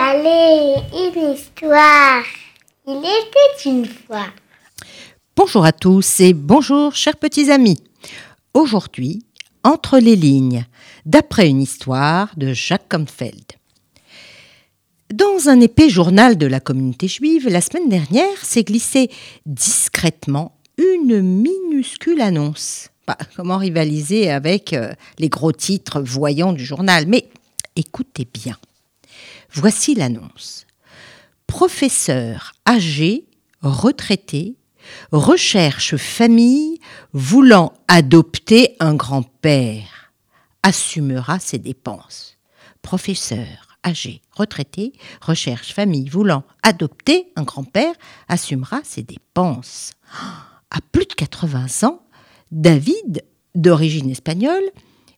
Allez, une histoire. Il était une fois. Bonjour à tous et bonjour chers petits amis. Aujourd'hui, Entre les lignes, d'après une histoire de Jacques Confeld. Dans un épais journal de la communauté juive, la semaine dernière s'est glissée discrètement une minuscule annonce. Bah, comment rivaliser avec euh, les gros titres voyants du journal? Mais écoutez bien. Voici l'annonce. Professeur âgé, retraité, recherche famille voulant adopter un grand-père, assumera ses dépenses. Professeur âgé, retraité, recherche famille voulant adopter un grand-père, assumera ses dépenses. À plus de 80 ans, David, d'origine espagnole,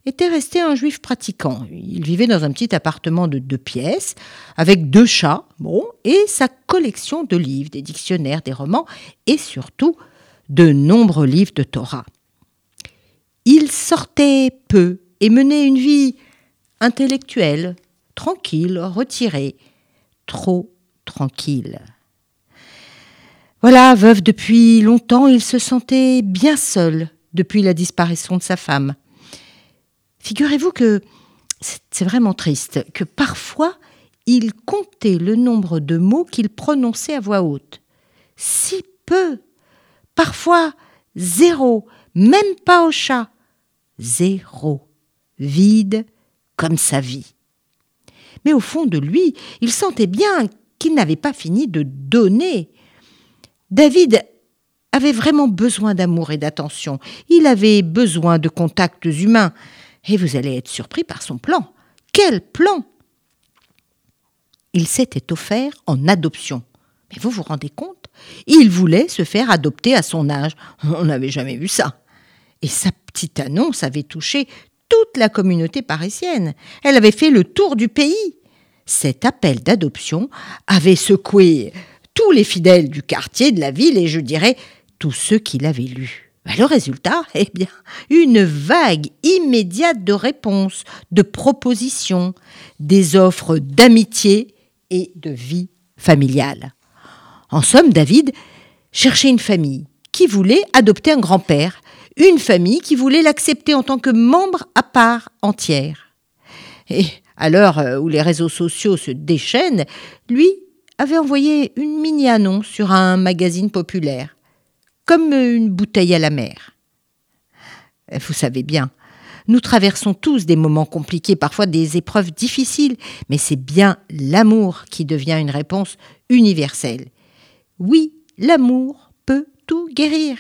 était resté un juif pratiquant. Il vivait dans un petit appartement de deux pièces, avec deux chats, bon, et sa collection de livres, des dictionnaires, des romans, et surtout de nombreux livres de Torah. Il sortait peu et menait une vie intellectuelle, tranquille, retirée, trop tranquille. Voilà, veuve depuis longtemps, il se sentait bien seul depuis la disparition de sa femme. Figurez-vous que c'est vraiment triste, que parfois il comptait le nombre de mots qu'il prononçait à voix haute. Si peu, parfois zéro, même pas au chat. Zéro, vide comme sa vie. Mais au fond de lui, il sentait bien qu'il n'avait pas fini de donner. David avait vraiment besoin d'amour et d'attention. Il avait besoin de contacts humains. Et vous allez être surpris par son plan. Quel plan Il s'était offert en adoption. Mais vous vous rendez compte? Il voulait se faire adopter à son âge. On n'avait jamais vu ça. Et sa petite annonce avait touché toute la communauté parisienne. Elle avait fait le tour du pays. Cet appel d'adoption avait secoué tous les fidèles du quartier, de la ville et je dirais tous ceux qui l'avaient lu. Ben, le résultat, eh bien, une vague immédiate de réponses, de propositions, des offres d'amitié et de vie familiale. En somme, David cherchait une famille qui voulait adopter un grand-père, une famille qui voulait l'accepter en tant que membre à part entière. Et à l'heure euh, où les réseaux sociaux se déchaînent, lui avait envoyé une mini-annonce sur un magazine populaire comme une bouteille à la mer. Vous savez bien, nous traversons tous des moments compliqués, parfois des épreuves difficiles, mais c'est bien l'amour qui devient une réponse universelle. Oui, l'amour peut tout guérir.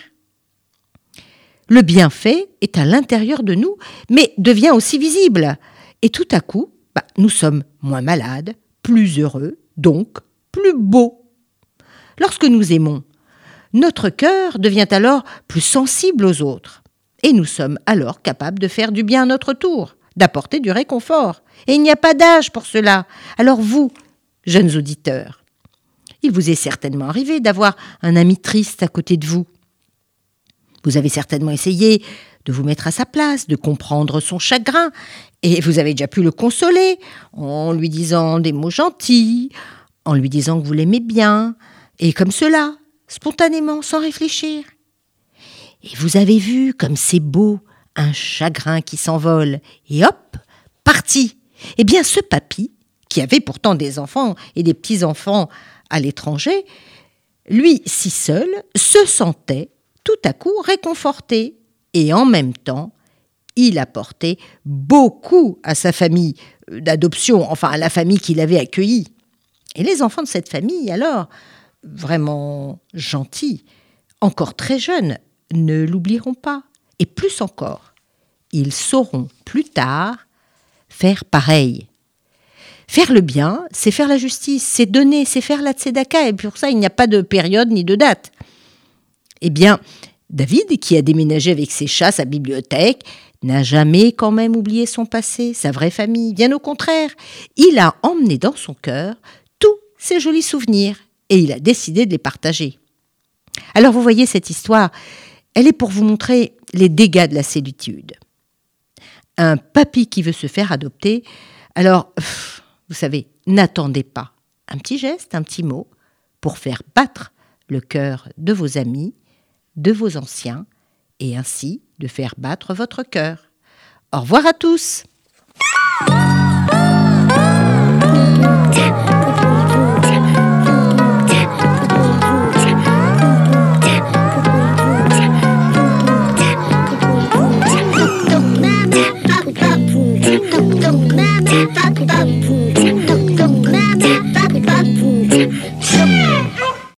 Le bienfait est à l'intérieur de nous, mais devient aussi visible. Et tout à coup, bah, nous sommes moins malades, plus heureux, donc plus beaux. Lorsque nous aimons, notre cœur devient alors plus sensible aux autres. Et nous sommes alors capables de faire du bien à notre tour, d'apporter du réconfort. Et il n'y a pas d'âge pour cela. Alors vous, jeunes auditeurs, il vous est certainement arrivé d'avoir un ami triste à côté de vous. Vous avez certainement essayé de vous mettre à sa place, de comprendre son chagrin, et vous avez déjà pu le consoler en lui disant des mots gentils, en lui disant que vous l'aimez bien, et comme cela, spontanément, sans réfléchir. Et vous avez vu comme c'est beau, un chagrin qui s'envole, et hop, parti. Eh bien, ce papy, qui avait pourtant des enfants et des petits-enfants à l'étranger, lui, si seul, se sentait tout à coup réconforté, et en même temps, il apportait beaucoup à sa famille d'adoption, enfin à la famille qu'il avait accueillie. Et les enfants de cette famille, alors, vraiment gentils, encore très jeunes, ne l'oublieront pas. Et plus encore, ils sauront plus tard faire pareil. Faire le bien, c'est faire la justice, c'est donner, c'est faire la tzedaka, et pour ça, il n'y a pas de période ni de date. Eh bien, David, qui a déménagé avec ses chats, sa bibliothèque, n'a jamais quand même oublié son passé, sa vraie famille. Bien au contraire, il a emmené dans son cœur tous ses jolis souvenirs et il a décidé de les partager. Alors vous voyez cette histoire, elle est pour vous montrer les dégâts de la solitude. Un papy qui veut se faire adopter, alors, vous savez, n'attendez pas. Un petit geste, un petit mot, pour faire battre le cœur de vos amis, de vos anciens, et ainsi de faire battre votre cœur. Au revoir à tous.